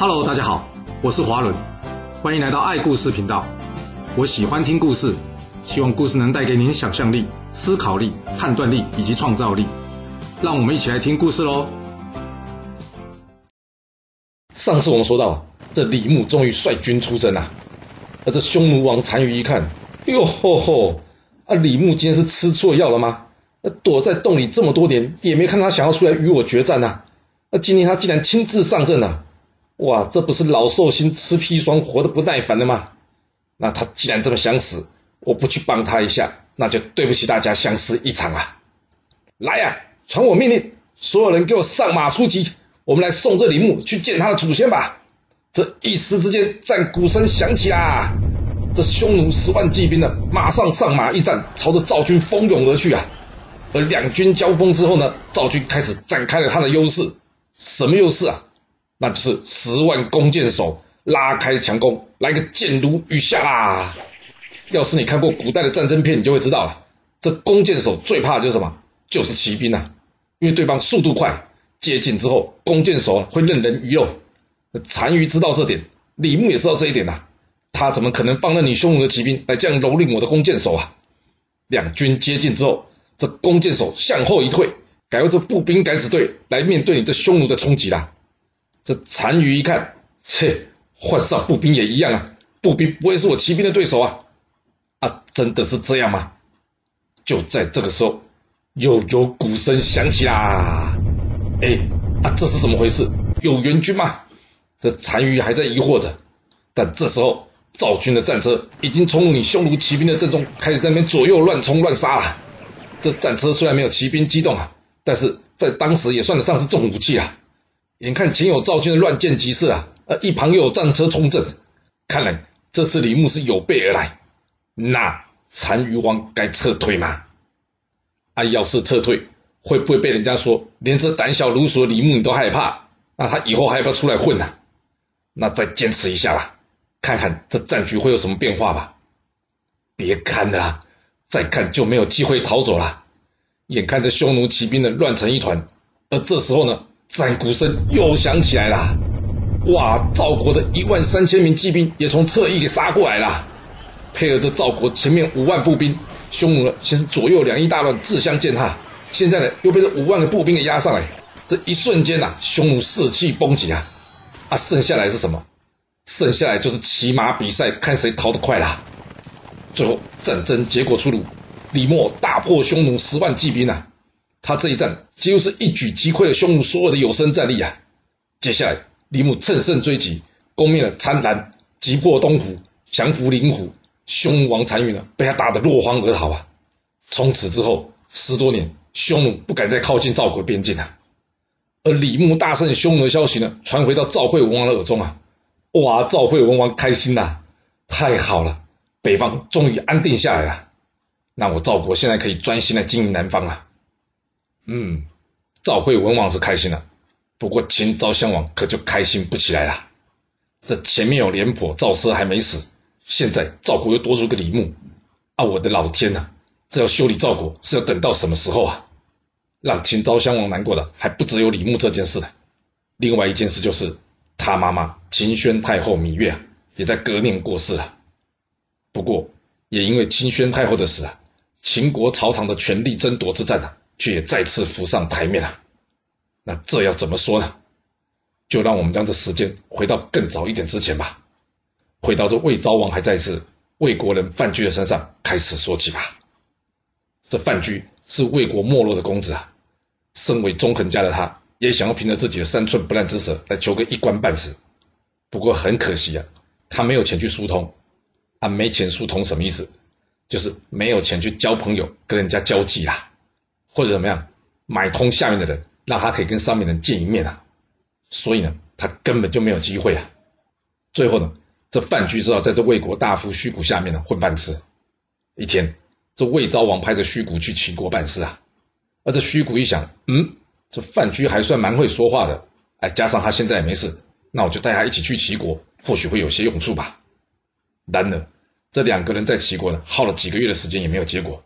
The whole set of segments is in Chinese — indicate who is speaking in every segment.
Speaker 1: Hello，大家好，我是华伦，欢迎来到爱故事频道。我喜欢听故事，希望故事能带给您想象力、思考力、判断力以及创造力。让我们一起来听故事喽。
Speaker 2: 上次我们说到，这李牧终于率军出征了，而这匈奴王单于一看，哟吼吼，啊，李牧今天是吃错药了吗？那躲在洞里这么多年，也没看他想要出来与我决战呐。那今天他竟然亲自上阵了。哇，这不是老寿星吃砒霜活得不耐烦了吗？那他既然这么想死，我不去帮他一下，那就对不起大家相识一场啊！来呀、传我命令，所有人给我上马出击，我们来送这李牧去见他的祖先吧！这一时之间，战鼓声响起啦，这匈奴十万骑兵呢，马上上马一战，朝着赵军蜂拥而去啊！而两军交锋之后呢，赵军开始展开了他的优势，什么优势啊？那就是十万弓箭手拉开强攻，来个箭如雨下啦！要是你看过古代的战争片，你就会知道了，这弓箭手最怕的就是什么？就是骑兵呐，因为对方速度快，接近之后，弓箭手会任人鱼肉。单于知道这点，李牧也知道这一点呐，他怎么可能放任你匈奴的骑兵来这样蹂躏我的弓箭手啊？两军接近之后，这弓箭手向后一退，改为这步兵敢死队来面对你这匈奴的冲击啦。这单于一看，切，换上步兵也一样啊！步兵不会是我骑兵的对手啊！啊，真的是这样吗？就在这个时候，又有鼓声响起啦！哎，啊，这是怎么回事？有援军吗？这单于还在疑惑着。但这时候，赵军的战车已经冲入你匈奴骑兵的阵中，开始在那边左右乱冲乱杀了。这战车虽然没有骑兵机动啊，但是在当时也算得上是重武器啊。眼看前有赵军的乱箭疾射啊，而一旁又有战车冲阵，看来这次李牧是有备而来。那单于王该撤退吗？啊，要是撤退，会不会被人家说连这胆小如鼠的李牧你都害怕？那他以后还要不要出来混呢、啊？那再坚持一下吧，看看这战局会有什么变化吧。别看了，再看就没有机会逃走了。眼看着匈奴骑兵的乱成一团，而这时候呢？战鼓声又响起来了，哇！赵国的一万三千名骑兵也从侧翼给杀过来了，配合着赵国前面五万步兵，匈奴呢先是左右两翼大乱，自相践踏，现在呢又被这五万个步兵给压上来，这一瞬间呐、啊，匈奴士气崩解啊！啊，剩下来是什么？剩下来就是骑马比赛，看谁逃得快啦！最后战争结果出炉，李牧大破匈奴十万骑兵啊！他这一战几乎是一举击溃了匈奴所有的有生战力啊！接下来，李牧乘胜追击，攻灭了参兰，击破东湖，降服灵狐，匈奴王单于呢，被他打得落荒而逃啊！从此之后，十多年，匈奴不敢再靠近赵国边境啊！而李牧大胜匈奴的消息呢，传回到赵惠文王的耳中啊！哇，赵惠文王开心呐、太好了，北方终于安定下来了，那我赵国现在可以专心来经营南方啊！嗯，赵惠文王是开心了，不过秦昭襄王可就开心不起来了。这前面有廉颇、赵奢还没死，现在赵国又多出个李牧，啊，我的老天呐，这要修理赵国是要等到什么时候啊？让秦昭襄王难过的还不只有李牧这件事呢，另外一件事就是他妈妈秦宣太后芈月啊，也在隔年过世了。不过也因为秦宣太后的死啊，秦国朝堂的权力争夺之战啊。却也再次浮上台面了，那这要怎么说呢？就让我们将这时间回到更早一点之前吧，回到这魏昭王还在世，魏国人范雎的身上开始说起吧。这范雎是魏国没落的公子啊，身为纵横家的他，也想要凭着自己的三寸不烂之舌来求个一官半职。不过很可惜啊，他没有钱去疏通，啊，没钱疏通什么意思？就是没有钱去交朋友，跟人家交际啦。或者怎么样，买通下面的人，让他可以跟上面的人见一面啊。所以呢，他根本就没有机会啊。最后呢，这范雎只好在这魏国大夫虚谷下面呢混饭吃。一天，这魏昭王派着虚谷去齐国办事啊。而这虚谷一想，嗯，这范雎还算蛮会说话的，哎，加上他现在也没事，那我就带他一起去齐国，或许会有些用处吧。然而，这两个人在齐国呢耗了几个月的时间也没有结果。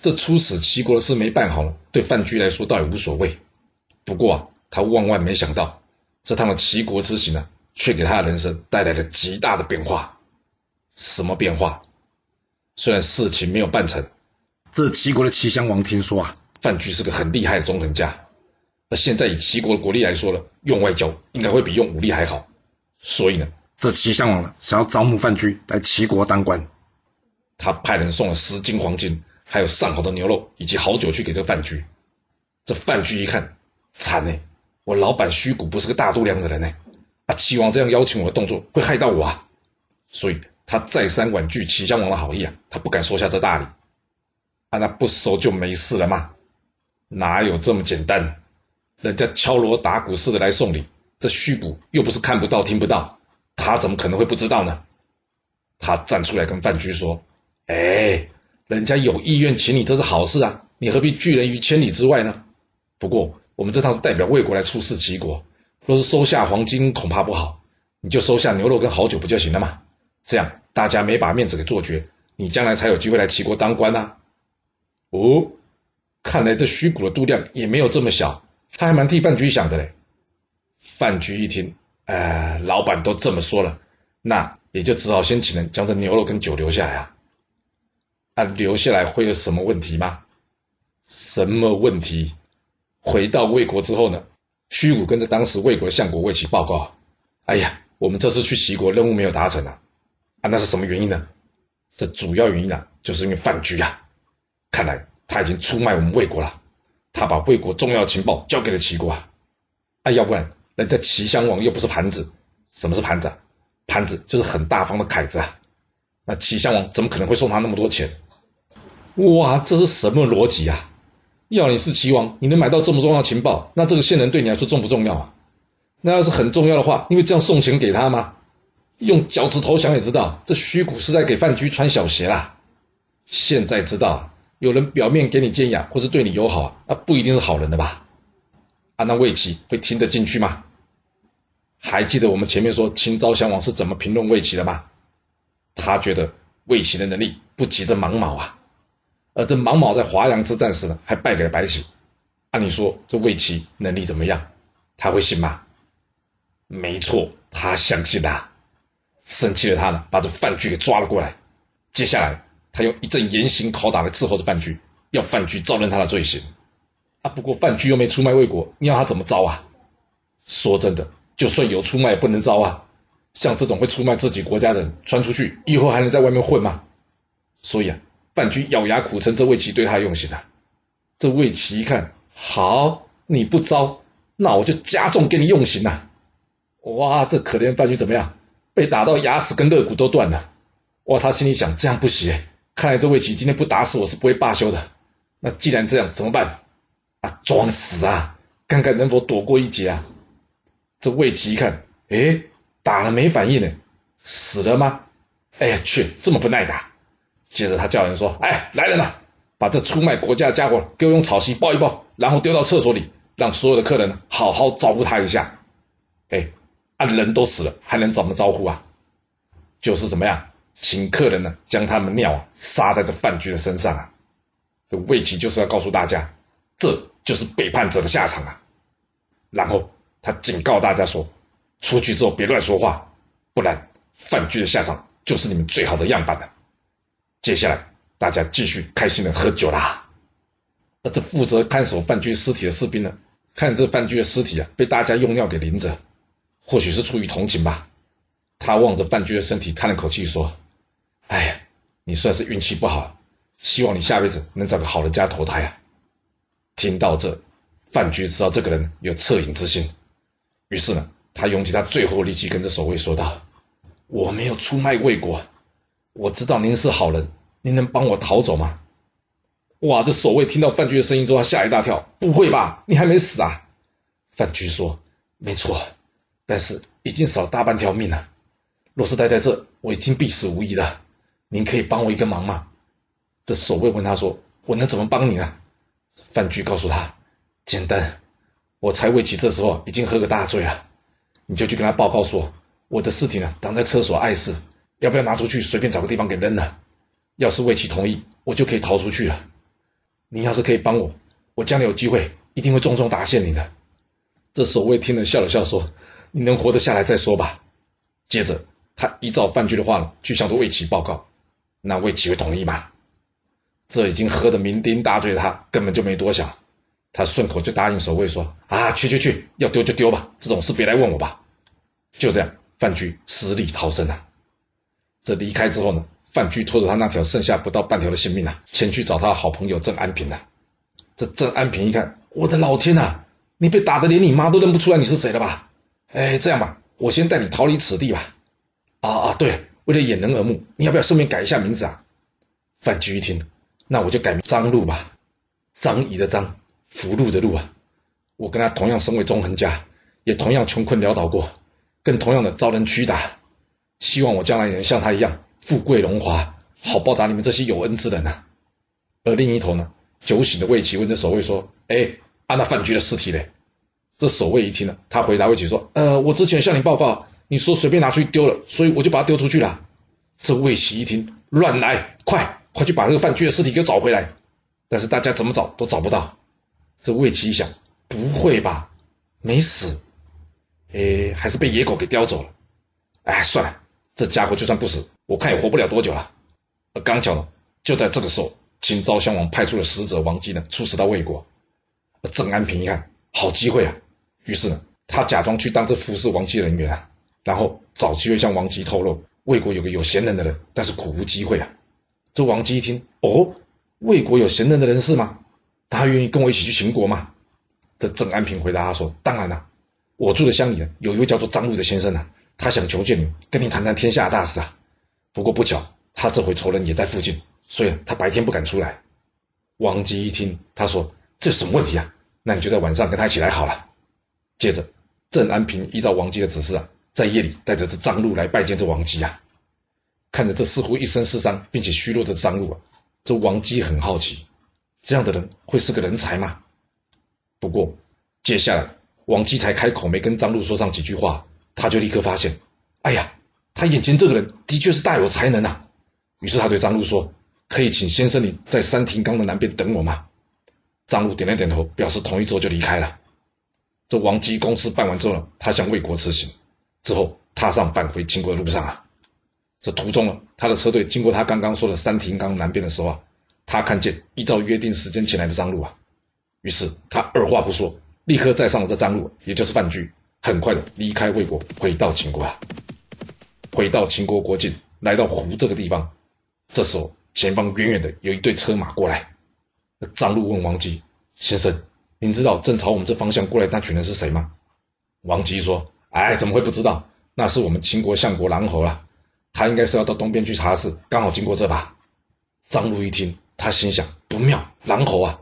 Speaker 2: 这出使齐国的事没办好了，对范雎来说倒也无所谓。不过啊，他万万没想到，这趟的齐国之行呢，却给他的人生带来了极大的变化。什么变化？虽然事情没有办成，这齐国的齐襄王听说啊，范雎是个很厉害的中藤家，而现在以齐国的国力来说呢，用外交应该会比用武力还好。所以呢，这齐襄王呢，想要招募范雎来齐国当官，他派人送了十斤黄金，还有上好的牛肉以及好酒去给这个范雎。这范雎一看，惨呢，我老板虚谷不是个大度量的人呢，啊，齐王这样邀请我的动作会害到我啊，所以。他再三婉拒齐襄王的好意啊，他不敢收下这大礼。啊，那不收就没事了吗？哪有这么简单？人家敲锣打鼓似的来送礼，这虚谷又不是看不到听不到，他怎么可能会不知道呢？他站出来跟范雎说：“哎，人家有意愿请你，这是好事啊，你何必拒人于千里之外呢？不过我们这趟是代表魏国来出使齐国，若是收下黄金恐怕不好，你就收下牛肉跟好酒不就行了吗？”这样大家没把面子给做绝，你将来才有机会来齐国当官呐、啊。哦，看来这虚谷的度量也没有这么小，他还蛮替范雎想的嘞。范雎一听，呃，老板都这么说了，那也就只好先请人将这牛肉跟酒留下来啊。啊，留下来会有什么问题吗？什么问题？回到魏国之后呢，虚谷跟着当时魏国的相国魏齐报告：哎呀，我们这次去齐国任务没有达成啊。啊，那是什么原因呢？这主要原因啊，就是因为范雎啊，看来他已经出卖我们魏国了。他把魏国重要情报交给了齐国啊，啊，要不然人家齐襄王又不是盘子。什么是盘子啊？盘子就是很大方的凯子啊。那齐襄王怎么可能会送他那么多钱？哇，这是什么逻辑啊？要你是齐王，你能买到这么重要情报，那这个线人对你来说重不重要啊？那要是很重要的话，你会这样送钱给他吗？用脚趾头想也知道，这虚谷是在给范雎穿小鞋啦。现在知道，有人表面给你建议，或是对你友好，那不一定是好人的吧？啊，那魏齐会听得进去吗？还记得我们前面说秦昭襄王是怎么评论魏齐的吗？他觉得魏齐的能力不及这芒卯啊，而这芒卯在华阳之战时呢，还败给了白起。按理说这魏齐能力怎么样？他会信吗？没错，他相信啦。生气的他呢，把这范雎给抓了过来。接下来，他用一阵严刑拷打来伺候着范雎，要范雎招认他的罪行。啊，不过范雎又没出卖魏国，你要他怎么招啊？说真的，就算有出卖，也不能招啊。像这种会出卖自己国家的人，传出去以后还能在外面混吗？所以啊，范雎咬牙苦撑这魏齐对他用刑啊。这魏齐一看，好，你不招，那我就加重给你用刑呐。哇，这可怜范雎怎么样？被打到牙齿跟肋骨都断了，哇！他心里想：这样不行，看来这魏齐今天不打死我是不会罢休的。那既然这样，怎么办？啊，装死啊，看看能否躲过一劫啊！这魏齐一看，哎，打了没反应呢，死了吗？哎呀，去，这么不耐打！接着他叫人说：“哎，来人呐，把这出卖国家的家伙给我用草席包一包，然后丢到厕所里，让所有的客人好好招呼他一下。”哎。啊，人都死了，还能怎么招呼啊？就是怎么样，请客人呢，将他们尿啊撒在这范雎的身上啊。这魏齐就是要告诉大家，这就是背叛者的下场啊。然后他警告大家说，出去之后别乱说话，不然范雎的下场就是你们最好的样板了。接下来大家继续开心的喝酒啦。而这负责看守范雎尸体的士兵呢，看这范雎的尸体啊被大家用尿给淋着。或许是出于同情吧，他望着范雎的身体，叹了口气说：“哎呀，你算是运气不好，希望你下辈子能找个好人家投胎啊。”听到这，范雎知道这个人有恻隐之心，于是呢，他用尽他最后力气跟着守卫说道：“我没有出卖魏国，我知道您是好人，您能帮我逃走吗？”哇，这守卫听到范雎的声音之后，他吓一大跳：“不会吧，你还没死啊？”范雎说：“没错。”但是已经少大半条命了，若是待在这，我已经必死无疑了。您可以帮我一个忙吗？这守卫问他说：“我能怎么帮你呢？”范雎告诉他：“简单，我才魏起这时候已经喝个大醉了，你就去跟他报告说，我的尸体呢挡在厕所碍事，要不要拿出去随便找个地方给扔了？要是魏齐同意，我就可以逃出去了。你要是可以帮我，我将来有机会一定会重重答谢你的。”这守卫听了笑了笑说。你能活得下来再说吧。接着，他依照范雎的话呢，去向着魏齐报告。那魏齐会同意吗？这已经喝得酩酊大醉的他，根本就没多想，他顺口就答应守卫说：“啊，去去去，要丢就丢吧，这种事别来问我吧。”就这样，范雎死里逃生了。这离开之后呢，范雎拖着他那条剩下不到半条的性命啊，前去找他的好朋友郑安平了。这郑安平一看，我的老天呐，你被打得连你妈都认不出来你是谁了吧？哎，这样吧，我先带你逃离此地吧。啊啊，对，为了掩人耳目，你要不要顺便改一下名字啊？范雎一听，那我就改名张禄吧，张仪的张，福禄的禄啊。我跟他同样身为纵横家，也同样穷困潦倒过，更同样的遭人屈打。希望我将来也能像他一样富贵荣华，好报答你们这些有恩之人啊。而另一头呢？酒醒的魏齐问这守卫说：“哎，啊那范雎的尸体嘞？”这守卫一听呢，他回答魏齐说：“呃，我之前向你报告，你说随便拿去丢了，所以我就把它丢出去了。”这魏齐一听，乱来，快快去把这个范雎的尸体给我找回来！但是大家怎么找都找不到。这魏齐一想，不会吧，没死？哎，还是被野狗给叼走了？哎，算了，这家伙就算不死，我看也活不了多久了。而刚巧呢，就在这个时候。秦昭襄王派出了使者王姬呢，出使到魏国。郑安平一看，好机会啊，于是呢，他假装去当这服侍王姬的人员啊，然后找机会向王姬透露，魏国有个有贤能的人，但是苦无机会啊。这王姬一听，哦，魏国有贤能的人是吗？他愿意跟我一起去秦国吗？这郑安平回答他说：当然了、我住的乡里呢，有一位叫做张禄的先生啊，他想求见你，跟你谈谈天下大事啊。不过不巧，他这回仇人也在附近。所以他白天不敢出来。王姬一听，他说：“这有什么问题啊？那你就在晚上跟他一起来好了。”接着，郑安平依照王姬的指示啊，在夜里带着这张禄来拜见这王姬啊。看着这似乎一身是伤并且虚弱的张禄啊，这王姬很好奇，这样的人会是个人才吗？不过，接下来王姬才开口没跟张璐说上几句话，他就立刻发现，哎呀，他眼前这个人的确是大有才能啊。于是他对张璐说。可以请先生你在三庭冈的南边等我吗？张璐点了点头，表示同意之后就离开了。这王姬公事办完之后呢，他向魏国辞行，之后踏上返回秦国的路上啊。这途中呢，他的车队经过他刚刚说的三庭冈南边的时候啊，他看见依照约定时间前来的张路啊，于是他二话不说，立刻载上了这张路，也就是范雎，很快的离开魏国，回到秦国啊。回到秦国国境，来到湖这个地方，这时候。前方远远的有一队车马过来，张路问王姬：“先生，您知道正朝我们这方向过来那群人是谁吗？”王姬说：“哎，怎么会不知道？那是我们秦国相国狼侯啊，他应该是要到东边去查事，刚好经过这吧。”张路一听，他心想：不妙，狼侯啊！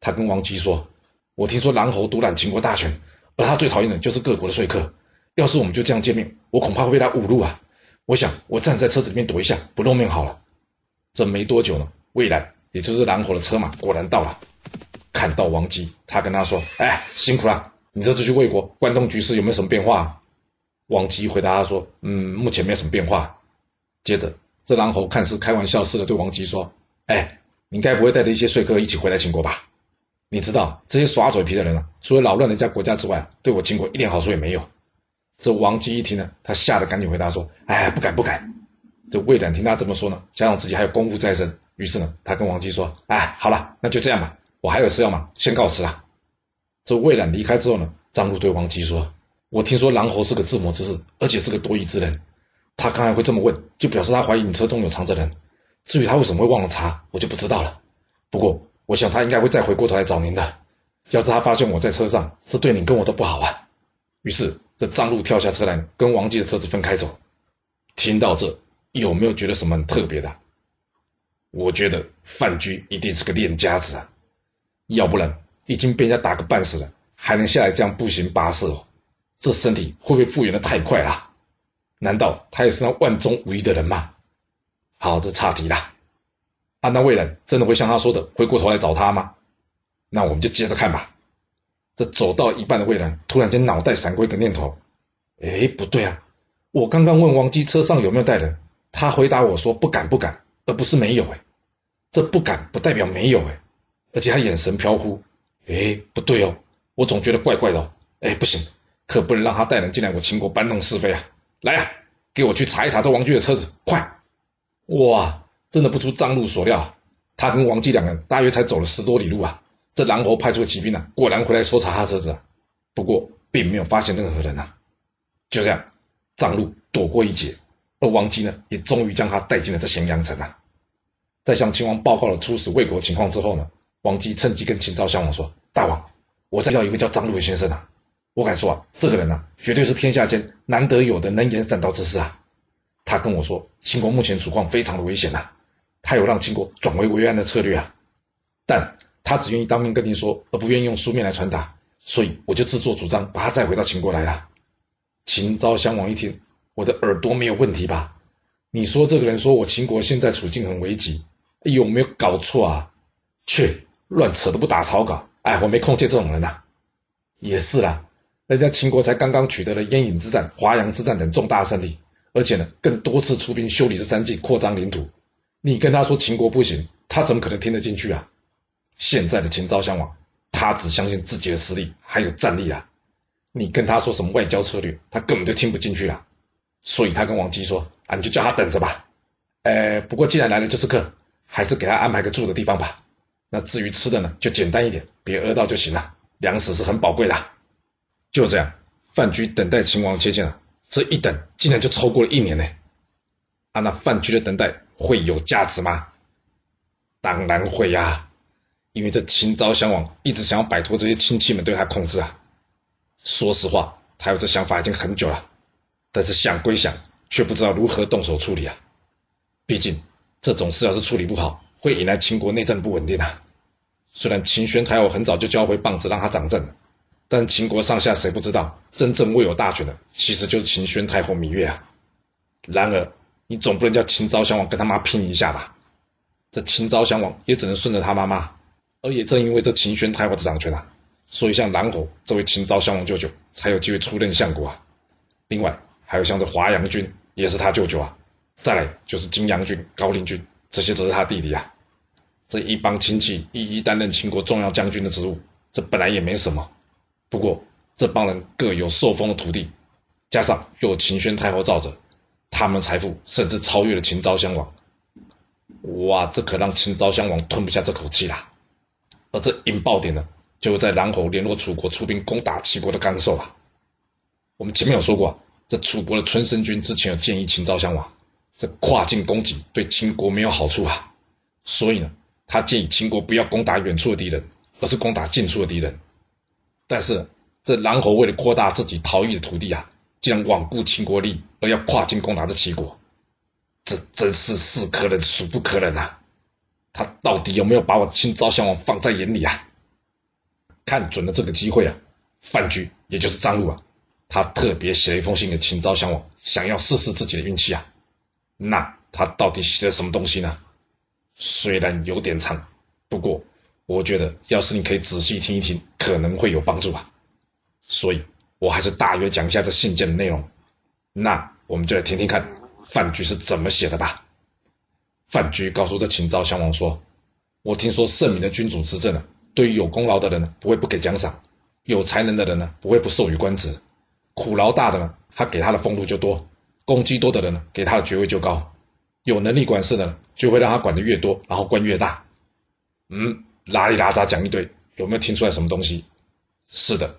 Speaker 2: 他跟王姬说：“我听说狼侯独揽秦国大权，而他最讨厌的就是各国的说客。要是我们就这样见面，我恐怕会被他侮辱啊！我想我站在车子里面躲一下，不露面好了。”这没多久呢，魏然，也就是狼侯的车马果然到了。看到王姬，他跟他说：“哎，辛苦了，你这次去魏国，关东局势有没有什么变化？”王姬回答他说：“嗯，目前没什么变化。”接着，这狼侯看似开玩笑似的对王姬说：“哎，你该不会带着一些说客一起回来秦国吧？你知道这些耍嘴皮的人啊，除了扰乱人家国家之外，对我秦国一点好处也没有。”这王姬一听呢，他吓得赶紧回答说：“哎，不敢不敢。”这魏冉听他这么说呢，想想自己还有公务在身，于是呢，他跟王姬说：“哎，好了，那就这样吧，我还有事要忙，先告辞了。”这魏冉离开之后呢，张禄对王姬说：“我听说狼侯是个自谋之士，而且是个多疑之人。他刚才会这么问，就表示他怀疑你车中有藏着人。至于他为什么会忘了查，我就不知道了。不过，我想他应该会再回过头来找您的。要是他发现我在车上，这对你跟我都不好啊。”于是，这张路跳下车来，跟王姬的车子分开走。听到这。有没有觉得什么很特别的？我觉得范雎一定是个练家子啊，要不然已经被人家打个半死了，还能下来这样步行跋涉哦，这身体会不会复原的太快了？难道他也是那万中无一的人吗？好，这岔题了。啊，那魏然真的会像他说的回过头来找他吗？那我们就接着看吧。这走到一半的魏然突然间脑袋闪过一个念头，哎，不对啊，我刚刚问王姬车上有没有带人。他回答我说：“不敢，不敢，而不是没有。”哎，这不敢不代表没有。哎，而且他眼神飘忽。哎，不对哦，我总觉得怪怪的。哎，不行，可不能让他带人进来我秦国搬弄是非啊！来呀，给我去查一查这王居的车子，快！哇，真的不出张禄所料，他跟王姬两人大约才走了十多里路啊，这狼侯派出的骑兵啊，果然回来搜查他车子啊，不过并没有发现任何人啊。就这样，张禄躲过一劫，而王姬呢，也终于将他带进了这咸阳城啊。在向秦王报告了出使魏国情况之后呢，王姬趁机跟秦昭襄王说：“大王，我再要一个叫张禄的先生啊。”我敢说啊，这个人呢、绝对是天下间难得有的能言善道之士啊！他跟我说，秦国目前处况非常的危险呐、他有让秦国转危为安的策略啊，但他只愿意当面跟您说，而不愿意用书面来传达，所以我就自作主张把他带回到秦国来了。秦昭襄王一听，我的耳朵没有问题吧？你说这个人说我秦国现在处境很危急，有没有搞错啊？切，乱扯都不打草稿，哎，我没空见这种人呐、也是啦。人家秦国才刚刚取得了鄢郢之战、华阳之战等重大胜利，而且呢，更多次出兵修理这三境，扩张领土。你跟他说秦国不行，他怎么可能听得进去啊？现在的秦昭襄王，他只相信自己的实力还有战力啊。你跟他说什么外交策略，他根本就听不进去啊。所以他跟王姬说：“啊，你就叫他等着吧。呃，不过既然来了就是客，还是给他安排个住的地方吧。那至于吃的呢，就简单一点，别饿到就行了。粮食是很宝贵的。”就这样，范雎等待秦王接见了，这一等竟然就超过了一年呢。啊，那范雎的等待会有价值吗？当然会呀、因为这秦昭襄王一直想要摆脱这些亲戚们对他控制啊。说实话，他有这想法已经很久了，但是想归想，却不知道如何动手处理啊。毕竟这种事要是处理不好，会引来秦国内政不稳定啊。虽然秦宣太后很早就交回棒子让他掌政。但秦国上下谁不知道，真正握有大权的其实就是秦宣太后芈月啊。然而，你总不能叫秦昭襄王跟他妈拼一下吧？这秦昭襄王也只能顺着他妈妈。而也正因为这秦宣太后的掌权啊，所以像狼侯这位秦昭襄王舅舅才有机会出任相国啊。另外，还有像这华阳君也是他舅舅啊。再来就是金阳君、高陵君，这些则是他弟弟啊。这一帮亲戚一一担任秦国重要将军的职务，这本来也没什么。不过，这帮人各有受封的土地，加上又有秦宣太后罩着，他们财富甚至超越了秦昭襄王。哇，这可让秦昭襄王吞不下这口气啦！而这引爆点呢，就在狼侯联络楚国出兵攻打齐国的刚受啊。我们前面有说过，这楚国的春申君之前有建议秦昭襄王，这跨境攻击对秦国没有好处啊，所以呢，他建议秦国不要攻打远处的敌人，而是攻打近处的敌人。但是这狼侯为了扩大自己逃逸的土地啊，竟然罔顾秦国利，而要跨境攻打这齐国，这真是是可忍孰不可忍啊！他到底有没有把我秦昭襄王放在眼里啊？看准了这个机会啊，范雎也就是张禄啊，他特别写了一封信给秦昭襄王，想要试试自己的运气啊。那他到底写了什么东西呢？虽然有点长，不过。我觉得，要是你可以仔细听一听，可能会有帮助吧。所以，我还是大约讲一下这信件的内容。那我们就来听听看范雎是怎么写的吧。范雎告诉这秦昭襄王说：“我听说圣明的君主执政呢，对于有功劳的人呢，不会不给奖赏；有才能的人呢，不会不授予官职；苦劳大的呢，他给他的俸禄就多；功绩多的人呢，给他的爵位就高；有能力管事的，就会让他管得越多，然后官越大。”嗯。拉里拉杂讲一堆，有没有听出来什么东西？是的，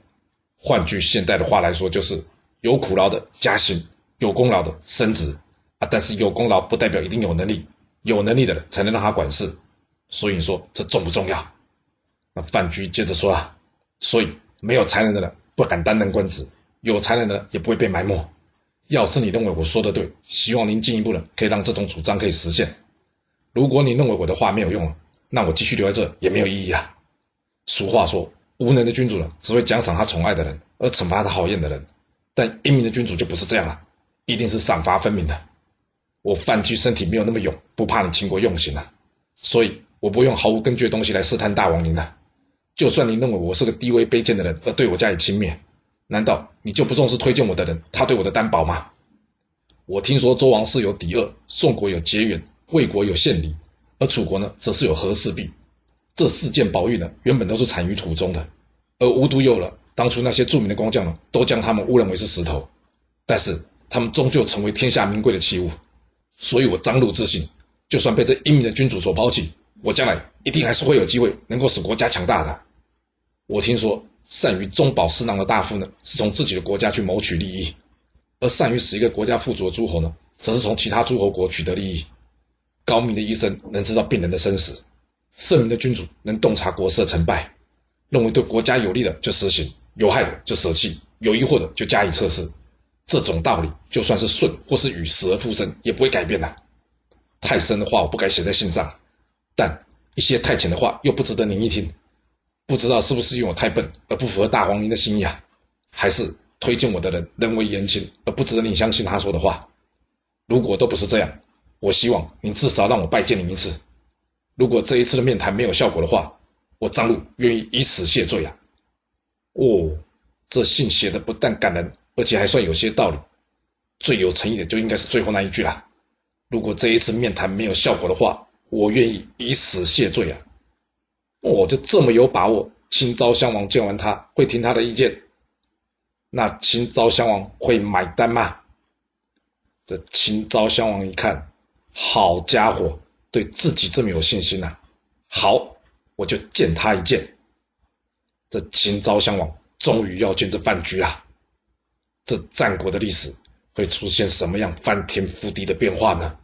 Speaker 2: 换句现代的话来说，就是有苦劳的加薪，有功劳的升职啊。但是有功劳不代表一定有能力，有能力的人才能让他管事。所以你说这重不重要？那范雎接着说啊，所以没有才能的人不敢担任官职，有才能的人也不会被埋没。要是你认为我说的对，希望您进一步的可以让这种主张可以实现。如果你认为我的话没有用了。那我继续留在这也没有意义啊。俗话说，无能的君主呢，只会奖赏他宠爱的人，而惩罚他讨厌的人。但英明的君主就不是这样了，一定是赏罚分明的。我范雎身体没有那么勇，不怕你秦国用刑啊。所以我不用毫无根据的东西来试探大王您啊。就算您认为我是个低微卑贱的人，而对我加以轻蔑，难道你就不重视推荐我的人他对我的担保吗？我听说周王室有敌恶，宋国有结缘，魏国有献礼。而楚国呢，则是有和氏璧，这四件宝玉呢，原本都是产于土中的，而无独有了，当初那些著名的工匠呢，都将他们误认为是石头。但是他们终究成为天下名贵的器物。所以我张鲁自信，就算被这英明的君主所抛弃，我将来一定还是会有机会能够使国家强大的。我听说，善于中饱私囊的大夫呢，是从自己的国家去谋取利益；而善于使一个国家富足的诸侯呢，则是从其他诸侯国取得利益。高明的医生能知道病人的生死，圣明的君主能洞察国事的成败，认为对国家有利的就实行，有害的就舍弃，有疑惑的就加以测试。这种道理，就算是舜或是禹死而复生，也不会改变的。太深的话，我不该写在信上；但一些太浅的话，又不值得您一听。不知道是不是因为我太笨，而不符合大王您的心意啊？还是推荐我的人人微言轻，而不值得你相信他说的话？如果都不是这样，我希望您至少让我拜见您一次。如果这一次的面谈没有效果的话，我张鲁愿意以死谢罪啊！哦，这信写的不但感人。而且还算有些道理，最有诚意的就应该是最后那一句啦。如果这一次面谈没有效果的话，我愿意以死谢罪啊！我、就这么有把握，清昭襄王见完他会听他的意见，那清昭襄王会买单吗？这清昭襄王一看，好家伙，对自己这么有信心呐、啊！好，我就见他一见。这秦昭襄王终于要见这范雎啊！这战国的历史会出现什么样翻天覆地的变化呢？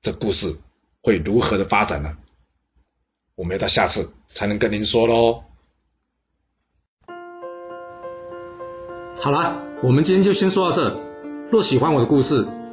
Speaker 2: 这故事会如何的发展呢？我们要到下次才能跟您说喽。
Speaker 1: 好了，我们今天就先说到这。若喜欢我的故事，